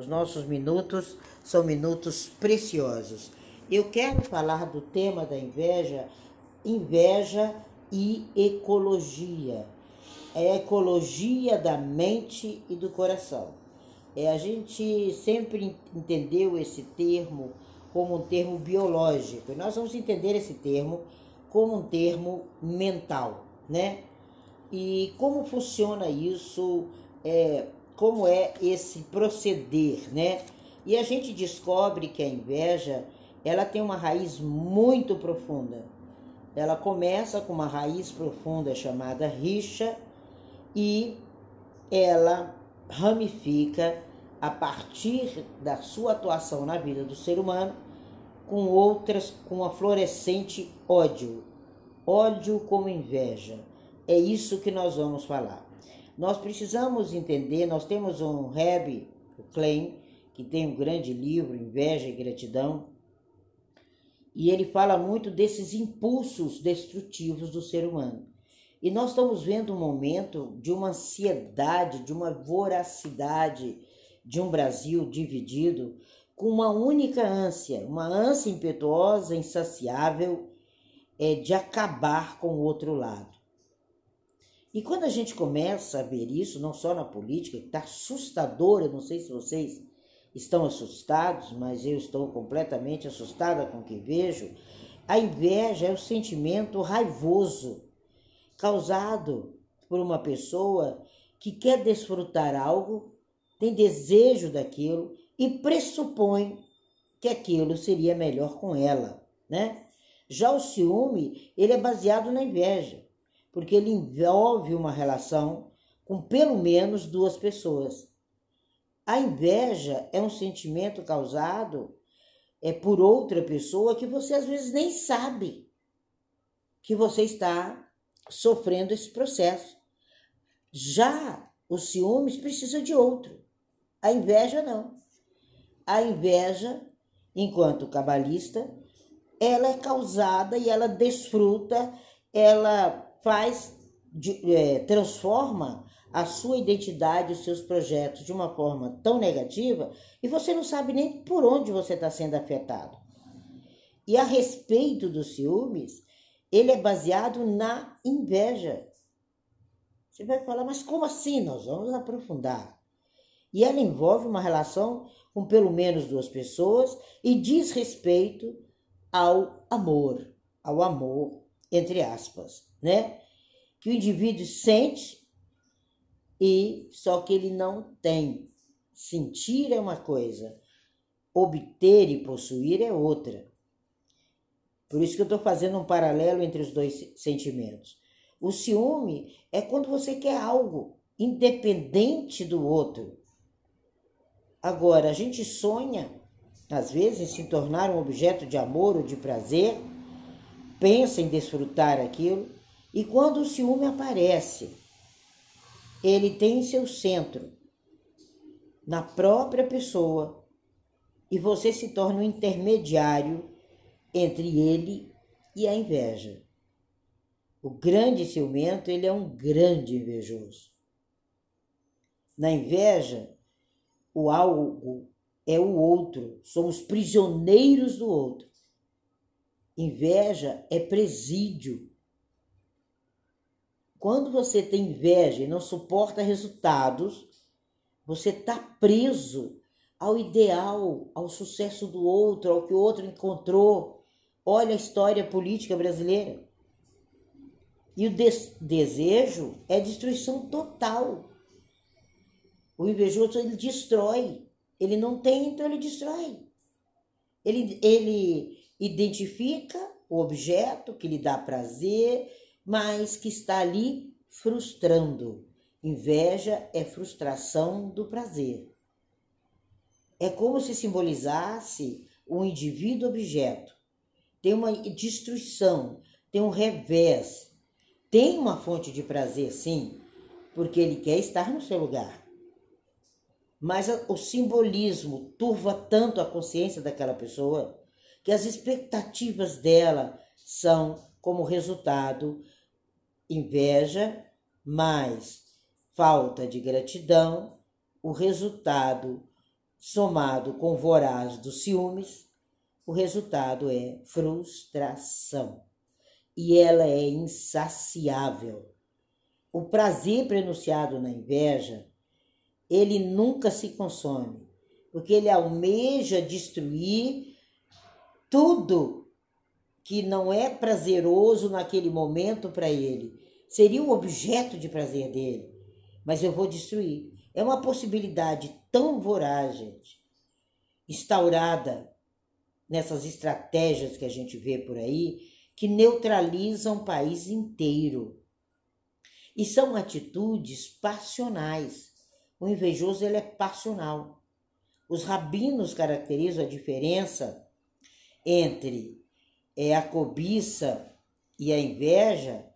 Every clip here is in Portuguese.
Os nossos minutos são minutos preciosos. Eu quero falar do tema da inveja, inveja e ecologia. É a ecologia da mente e do coração. É, a gente sempre entendeu esse termo como um termo biológico. E nós vamos entender esse termo como um termo mental, né? E como funciona isso, é, como é esse proceder, né? E a gente descobre que a inveja, ela tem uma raiz muito profunda. Ela começa com uma raiz profunda chamada rixa e ela ramifica a partir da sua atuação na vida do ser humano com outras com a florescente ódio. Ódio como inveja. É isso que nós vamos falar. Nós precisamos entender, nós temos um Reb, o Klein, que tem um grande livro, Inveja e Gratidão, e ele fala muito desses impulsos destrutivos do ser humano. E nós estamos vendo um momento de uma ansiedade, de uma voracidade de um Brasil dividido com uma única ânsia, uma ânsia impetuosa, insaciável, é, de acabar com o outro lado. E quando a gente começa a ver isso, não só na política, que está assustador, eu não sei se vocês estão assustados, mas eu estou completamente assustada com o que vejo. A inveja é o sentimento raivoso causado por uma pessoa que quer desfrutar algo, tem desejo daquilo e pressupõe que aquilo seria melhor com ela, né? Já o ciúme, ele é baseado na inveja porque ele envolve uma relação com pelo menos duas pessoas. A inveja é um sentimento causado é por outra pessoa que você às vezes nem sabe que você está sofrendo esse processo. Já os ciúmes precisam de outro. A inveja não. A inveja, enquanto cabalista, ela é causada e ela desfruta, ela faz, de, é, transforma a sua identidade, os seus projetos de uma forma tão negativa e você não sabe nem por onde você está sendo afetado. E a respeito dos ciúmes, ele é baseado na inveja. Você vai falar, mas como assim? Nós vamos aprofundar. E ela envolve uma relação com pelo menos duas pessoas e diz respeito ao amor, ao amor, entre aspas né? Que o indivíduo sente e só que ele não tem. Sentir é uma coisa, obter e possuir é outra. Por isso que eu estou fazendo um paralelo entre os dois sentimentos. O ciúme é quando você quer algo independente do outro. Agora, a gente sonha, às vezes, em se tornar um objeto de amor ou de prazer, pensa em desfrutar aquilo, e quando o ciúme aparece, ele tem seu centro na própria pessoa e você se torna um intermediário entre ele e a inveja. O grande ciumento, ele é um grande invejoso. Na inveja, o algo é o outro, somos prisioneiros do outro. Inveja é presídio quando você tem inveja e não suporta resultados, você está preso ao ideal, ao sucesso do outro, ao que o outro encontrou. Olha a história política brasileira. E o des desejo é destruição total. O invejoso ele destrói. Ele não tem, então ele destrói. Ele, ele identifica o objeto que lhe dá prazer, mas que está ali frustrando. Inveja é frustração do prazer. É como se simbolizasse um indivíduo objeto. Tem uma destruição, tem um revés. Tem uma fonte de prazer, sim, porque ele quer estar no seu lugar. Mas o simbolismo turva tanto a consciência daquela pessoa que as expectativas dela são como resultado inveja mais falta de gratidão, o resultado somado com voraz dos ciúmes, o resultado é frustração. E ela é insaciável. O prazer prenunciado na inveja, ele nunca se consome, porque ele almeja destruir tudo que não é prazeroso naquele momento para ele. Seria o objeto de prazer dele, mas eu vou destruir. É uma possibilidade tão voraz, gente, instaurada nessas estratégias que a gente vê por aí, que neutralizam o país inteiro. E são atitudes passionais. O invejoso ele é passional. Os rabinos caracterizam a diferença entre é, a cobiça e a inveja,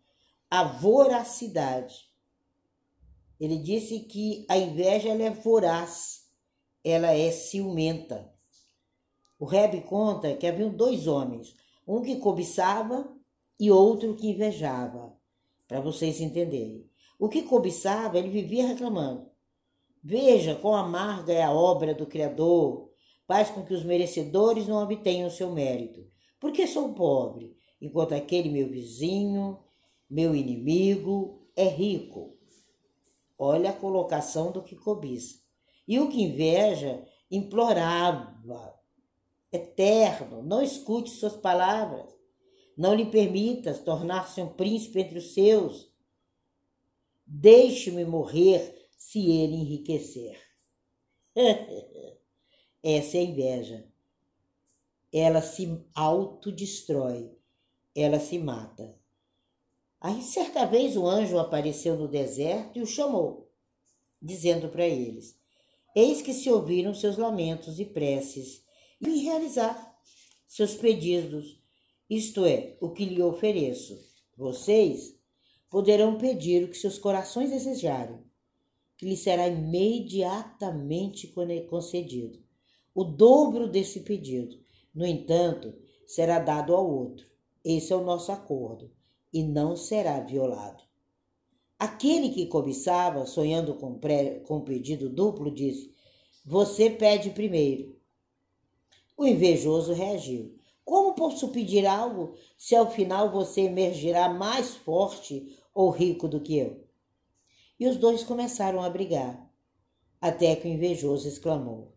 a voracidade. Ele disse que a inveja ela é voraz, ela é ciumenta. O Rebbe conta que haviam dois homens, um que cobiçava e outro que invejava, para vocês entenderem. O que cobiçava, ele vivia reclamando. Veja quão amarga é a obra do Criador, faz com que os merecedores não obtenham seu mérito. Porque sou pobre, enquanto aquele meu vizinho, meu inimigo, é rico. Olha a colocação do que cobiça. E o que inveja implorava, eterno, não escute suas palavras, não lhe permitas tornar-se um príncipe entre os seus. Deixe-me morrer se ele enriquecer. Essa é a inveja. Ela se autodestrói, ela se mata. Aí, certa vez, o anjo apareceu no deserto e o chamou, dizendo para eles: Eis que se ouviram seus lamentos e preces, e realizar seus pedidos, isto é, o que lhe ofereço. Vocês poderão pedir o que seus corações desejarem, que lhe será imediatamente concedido. O dobro desse pedido, no entanto, será dado ao outro. Esse é o nosso acordo e não será violado. Aquele que cobiçava, sonhando com, pré, com pedido duplo, disse: Você pede primeiro. O invejoso reagiu: Como posso pedir algo se ao final você emergirá mais forte ou rico do que eu? E os dois começaram a brigar, até que o invejoso exclamou: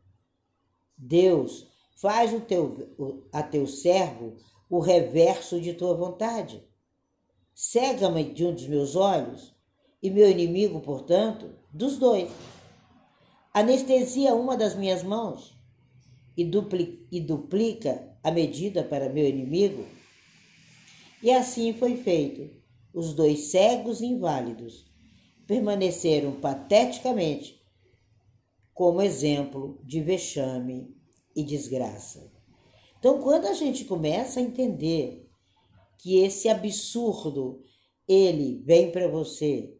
Deus, faz o teu, a teu servo o reverso de tua vontade cega-me de um dos meus olhos, e meu inimigo, portanto, dos dois. Anestesia uma das minhas mãos e, duplica, e duplica a medida para meu inimigo. E assim foi feito. Os dois cegos inválidos permaneceram pateticamente como exemplo de vexame e desgraça. Então, quando a gente começa a entender que esse absurdo ele vem para você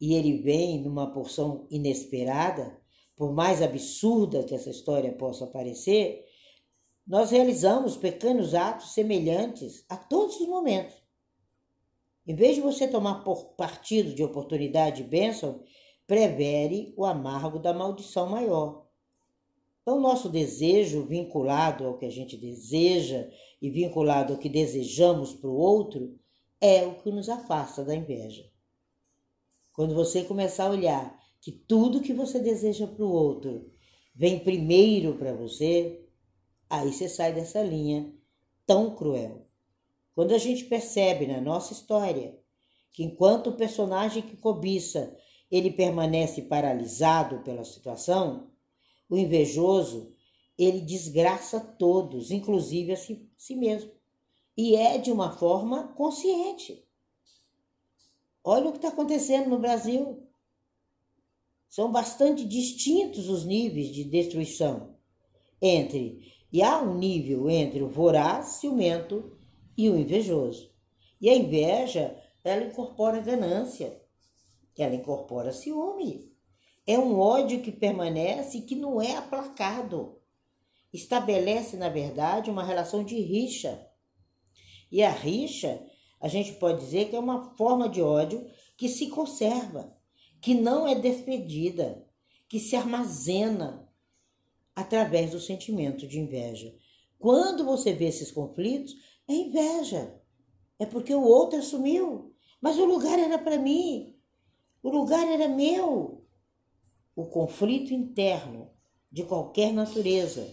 e ele vem numa porção inesperada, por mais absurda que essa história possa parecer, nós realizamos pequenos atos semelhantes a todos os momentos. Em vez de você tomar partido de oportunidade e bênção, prevere o amargo da maldição maior. Então, nosso desejo vinculado ao que a gente deseja e vinculado ao que desejamos para o outro é o que nos afasta da inveja. Quando você começar a olhar que tudo que você deseja para o outro vem primeiro para você, aí você sai dessa linha tão cruel. Quando a gente percebe na nossa história que enquanto o personagem que cobiça ele permanece paralisado pela situação, o invejoso, ele desgraça todos, inclusive a si, si mesmo. E é de uma forma consciente. Olha o que está acontecendo no Brasil. São bastante distintos os níveis de destruição entre e há um nível entre o voraz, ciumento e o invejoso. E a inveja, ela incorpora ganância, ela incorpora ciúme. É um ódio que permanece e que não é aplacado. Estabelece, na verdade, uma relação de rixa. E a rixa, a gente pode dizer que é uma forma de ódio que se conserva, que não é despedida, que se armazena. através do sentimento de inveja. Quando você vê esses conflitos, é inveja. É porque o outro assumiu. Mas o lugar era para mim. O lugar era meu. O conflito interno de qualquer natureza,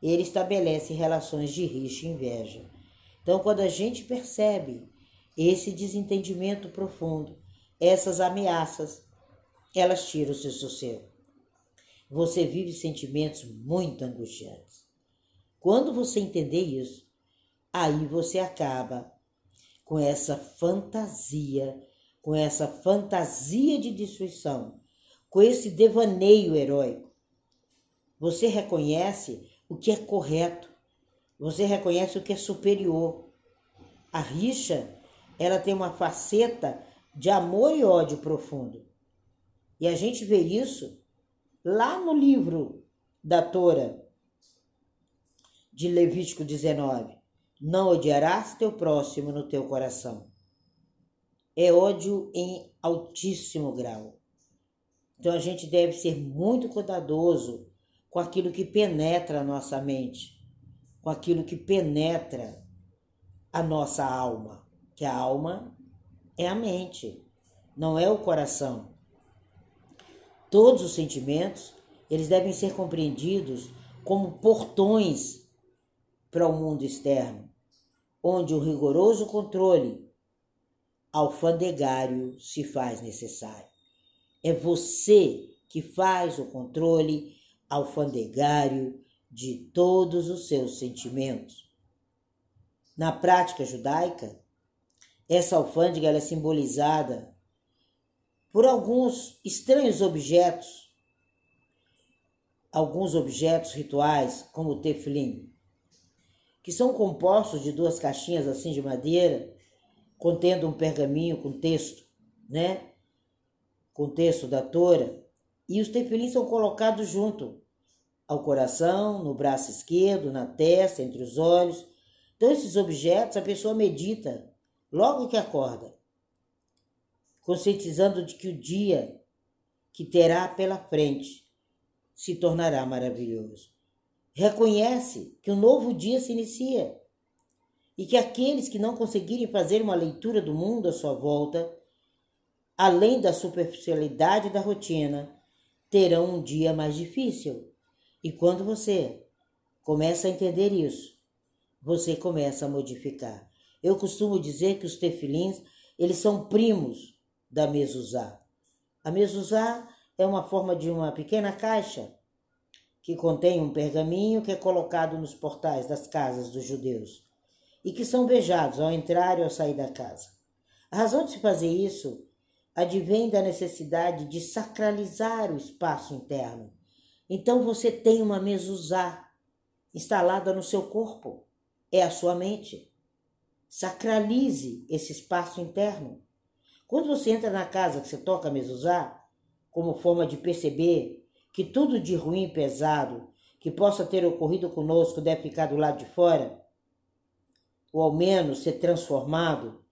ele estabelece relações de rixa e inveja. Então, quando a gente percebe esse desentendimento profundo, essas ameaças, elas tiram o seu sossego. Você vive sentimentos muito angustiantes. Quando você entender isso, aí você acaba com essa fantasia, com essa fantasia de destruição, com esse devaneio heróico. Você reconhece o que é correto, você reconhece o que é superior. A rixa, ela tem uma faceta de amor e ódio profundo. E a gente vê isso lá no livro da Tora de Levítico 19. Não odiarás teu próximo no teu coração. É ódio em altíssimo grau. Então a gente deve ser muito cuidadoso com aquilo que penetra a nossa mente, com aquilo que penetra a nossa alma, que a alma é a mente, não é o coração. Todos os sentimentos, eles devem ser compreendidos como portões para o mundo externo, onde o rigoroso controle alfandegário se faz necessário. É você que faz o controle alfandegário de todos os seus sentimentos. Na prática judaica, essa alfândega é simbolizada por alguns estranhos objetos, alguns objetos rituais, como o tefilim, que são compostos de duas caixinhas assim de madeira, contendo um pergaminho com texto, né? Com texto da Tora, e os tefilins são colocados junto ao coração, no braço esquerdo, na testa, entre os olhos. Então, esses objetos a pessoa medita logo que acorda conscientizando de que o dia que terá pela frente se tornará maravilhoso. Reconhece que um novo dia se inicia e que aqueles que não conseguirem fazer uma leitura do mundo à sua volta, além da superficialidade da rotina, terão um dia mais difícil. E quando você começa a entender isso, você começa a modificar. Eu costumo dizer que os tefilins, eles são primos da mezuzá. A mezuzá é uma forma de uma pequena caixa que contém um pergaminho que é colocado nos portais das casas dos judeus e que são beijados ao entrar e ao sair da casa. A razão de se fazer isso advém da necessidade de sacralizar o espaço interno. Então você tem uma mezuzá instalada no seu corpo, é a sua mente. Sacralize esse espaço interno. Quando você entra na casa que você toca a mezuzá, como forma de perceber que tudo de ruim e pesado que possa ter ocorrido conosco deve ficar do lado de fora, ou ao menos ser transformado,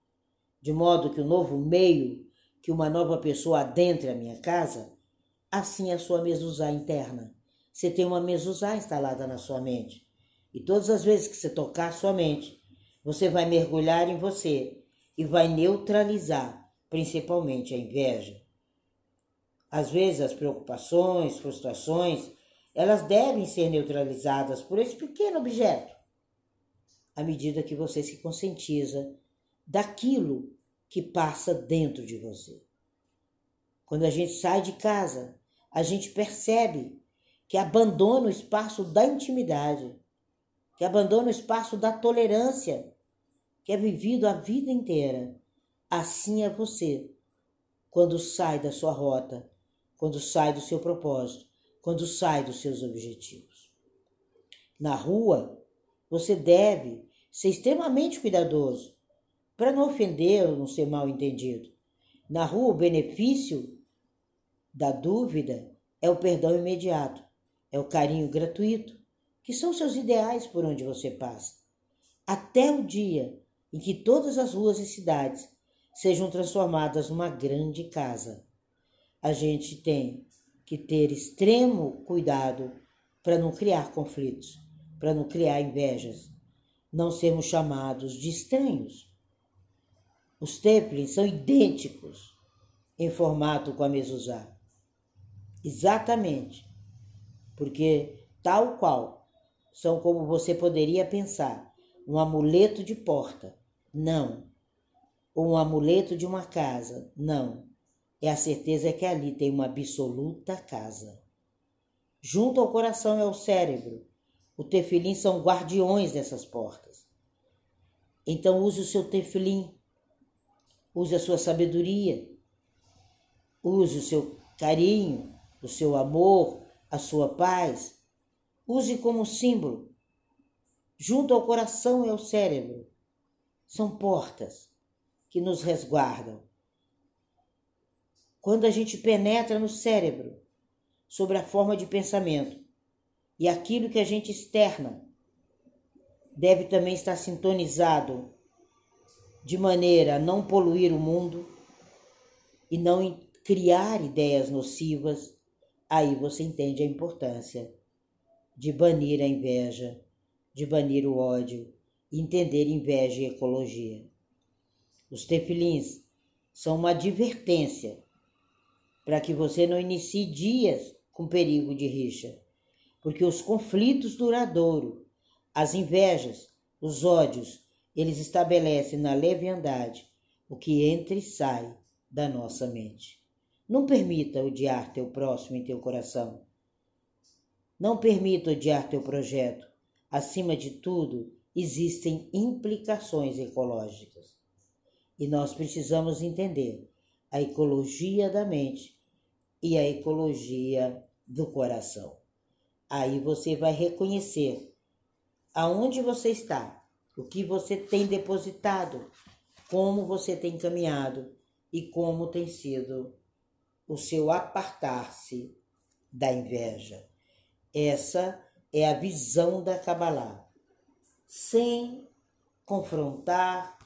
de modo que o novo meio, que uma nova pessoa adentre a minha casa, assim a sua mezuzá interna. Você tem uma mezuzá instalada na sua mente. E todas as vezes que você tocar sua mente, você vai mergulhar em você e vai neutralizar principalmente a inveja. Às vezes as preocupações, frustrações, elas devem ser neutralizadas por esse pequeno objeto, à medida que você se conscientiza daquilo que passa dentro de você. Quando a gente sai de casa, a gente percebe que abandona o espaço da intimidade, que abandona o espaço da tolerância, que é vivido a vida inteira Assim é você quando sai da sua rota, quando sai do seu propósito, quando sai dos seus objetivos. Na rua, você deve ser extremamente cuidadoso para não ofender ou não ser mal entendido. Na rua, o benefício da dúvida é o perdão imediato, é o carinho gratuito, que são seus ideais por onde você passa. Até o dia em que todas as ruas e cidades sejam transformadas numa grande casa. A gente tem que ter extremo cuidado para não criar conflitos, para não criar invejas, não sermos chamados de estranhos. Os templins são idênticos em formato com a mezuzá. Exatamente. Porque tal qual são como você poderia pensar, um amuleto de porta. Não. Ou um amuleto de uma casa. Não. É a certeza que ali tem uma absoluta casa. Junto ao coração é o cérebro. O tefilim são guardiões dessas portas. Então use o seu tefilim. Use a sua sabedoria. Use o seu carinho, o seu amor, a sua paz. Use como símbolo. Junto ao coração e ao cérebro. São portas que nos resguardam. Quando a gente penetra no cérebro, sobre a forma de pensamento. E aquilo que a gente externa deve também estar sintonizado de maneira a não poluir o mundo e não criar ideias nocivas. Aí você entende a importância de banir a inveja, de banir o ódio entender inveja e ecologia. Os tefilins são uma advertência para que você não inicie dias com perigo de rixa, porque os conflitos duradouros, as invejas, os ódios, eles estabelecem na leviandade o que entra e sai da nossa mente. Não permita odiar teu próximo em teu coração. Não permita odiar teu projeto. Acima de tudo, existem implicações ecológicas. E nós precisamos entender a ecologia da mente e a ecologia do coração. Aí você vai reconhecer aonde você está, o que você tem depositado, como você tem caminhado e como tem sido o seu apartar-se da inveja. Essa é a visão da Kabbalah. Sem confrontar,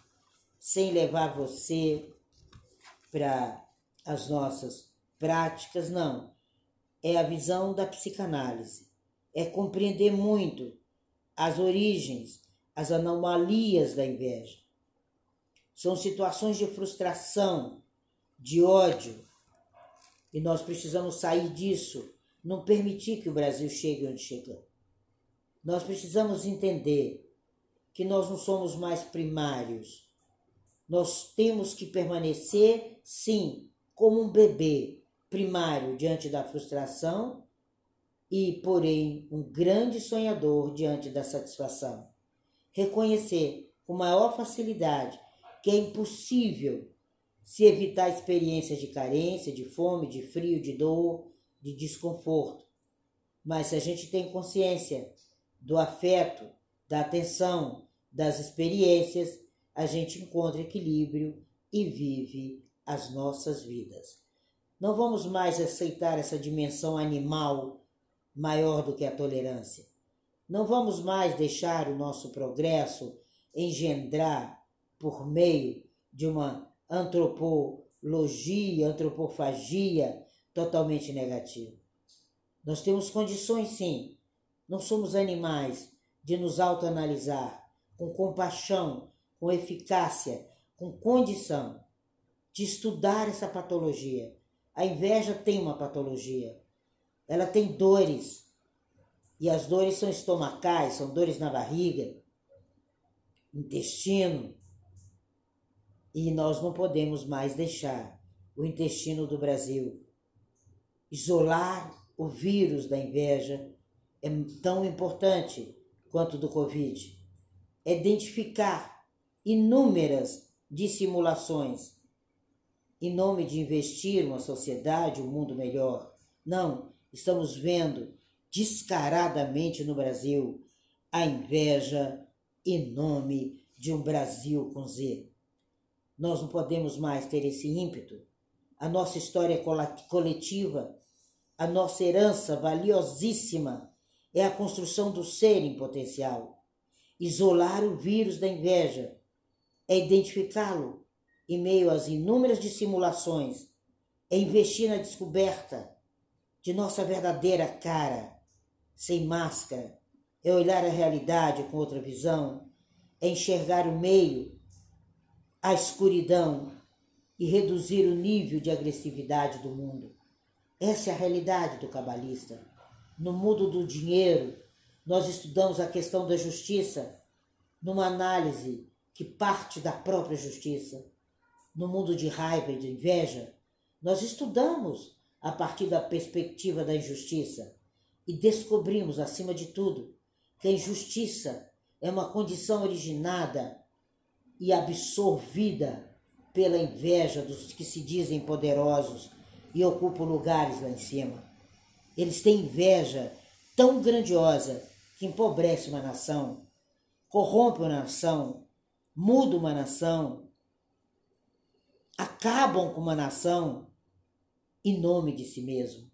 sem levar você para as nossas práticas, não é a visão da psicanálise. É compreender muito as origens, as anomalias da inveja. São situações de frustração, de ódio, e nós precisamos sair disso, não permitir que o Brasil chegue onde chegou. Nós precisamos entender que nós não somos mais primários. Nós temos que permanecer, sim, como um bebê, primário diante da frustração e, porém, um grande sonhador diante da satisfação. Reconhecer com maior facilidade que é impossível se evitar experiências de carência, de fome, de frio, de dor, de desconforto. Mas se a gente tem consciência do afeto, da atenção, das experiências, a gente encontra equilíbrio e vive as nossas vidas. Não vamos mais aceitar essa dimensão animal maior do que a tolerância. Não vamos mais deixar o nosso progresso engendrar por meio de uma antropologia, antropofagia totalmente negativa. Nós temos condições, sim, não somos animais, de nos autoanalisar com compaixão, com eficácia, com condição de estudar essa patologia a inveja tem uma patologia. Ela tem dores. E as dores são estomacais, são dores na barriga, intestino. E nós não podemos mais deixar o intestino do Brasil isolar o vírus da inveja é tão importante quanto do Covid. É identificar inúmeras dissimulações em nome de investir uma sociedade, um mundo melhor. Não, estamos vendo descaradamente no Brasil a inveja em nome de um Brasil com Z. Nós não podemos mais ter esse ímpeto. A nossa história coletiva, a nossa herança valiosíssima é a construção do ser em potencial. Isolar o vírus da inveja é identificá-lo em meio às inúmeras dissimulações, é investir na descoberta de nossa verdadeira cara, sem máscara, é olhar a realidade com outra visão, é enxergar o meio, a escuridão e reduzir o nível de agressividade do mundo. Essa é a realidade do cabalista. No mundo do dinheiro, nós estudamos a questão da justiça numa análise que parte da própria justiça. No mundo de raiva e de inveja, nós estudamos a partir da perspectiva da injustiça e descobrimos, acima de tudo, que a injustiça é uma condição originada e absorvida pela inveja dos que se dizem poderosos e ocupam lugares lá em cima. Eles têm inveja tão grandiosa que empobrece uma nação, corrompe uma nação, muda uma nação, acabam com uma nação em nome de si mesmo.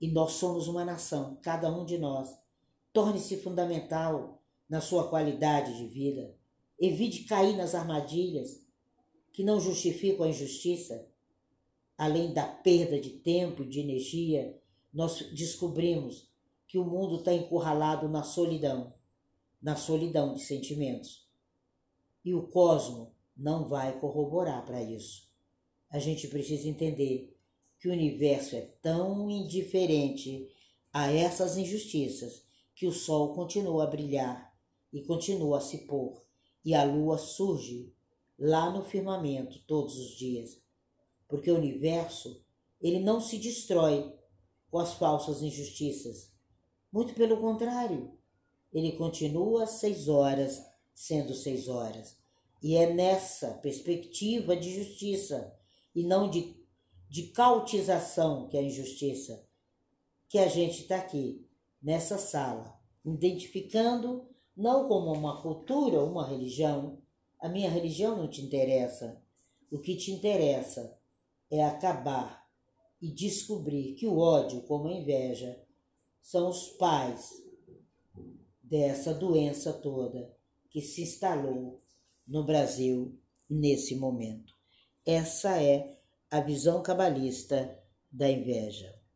E nós somos uma nação, cada um de nós. Torne-se fundamental na sua qualidade de vida. Evite cair nas armadilhas que não justificam a injustiça. Além da perda de tempo e de energia, nós descobrimos que o mundo está encurralado na solidão, na solidão de sentimentos. E o cosmo não vai corroborar para isso. A gente precisa entender que o universo é tão indiferente a essas injustiças que o sol continua a brilhar e continua a se pôr, e a lua surge lá no firmamento todos os dias. Porque o universo, ele não se destrói com as falsas injustiças. Muito pelo contrário, ele continua às seis horas, sendo seis horas. E é nessa perspectiva de justiça e não de de cautização, que é a injustiça, que a gente está aqui, nessa sala, identificando não como uma cultura, uma religião. A minha religião não te interessa. O que te interessa é acabar e descobrir que o ódio, como a inveja, são os pais dessa doença toda que se instalou no Brasil nesse momento. Essa é a visão cabalista da inveja.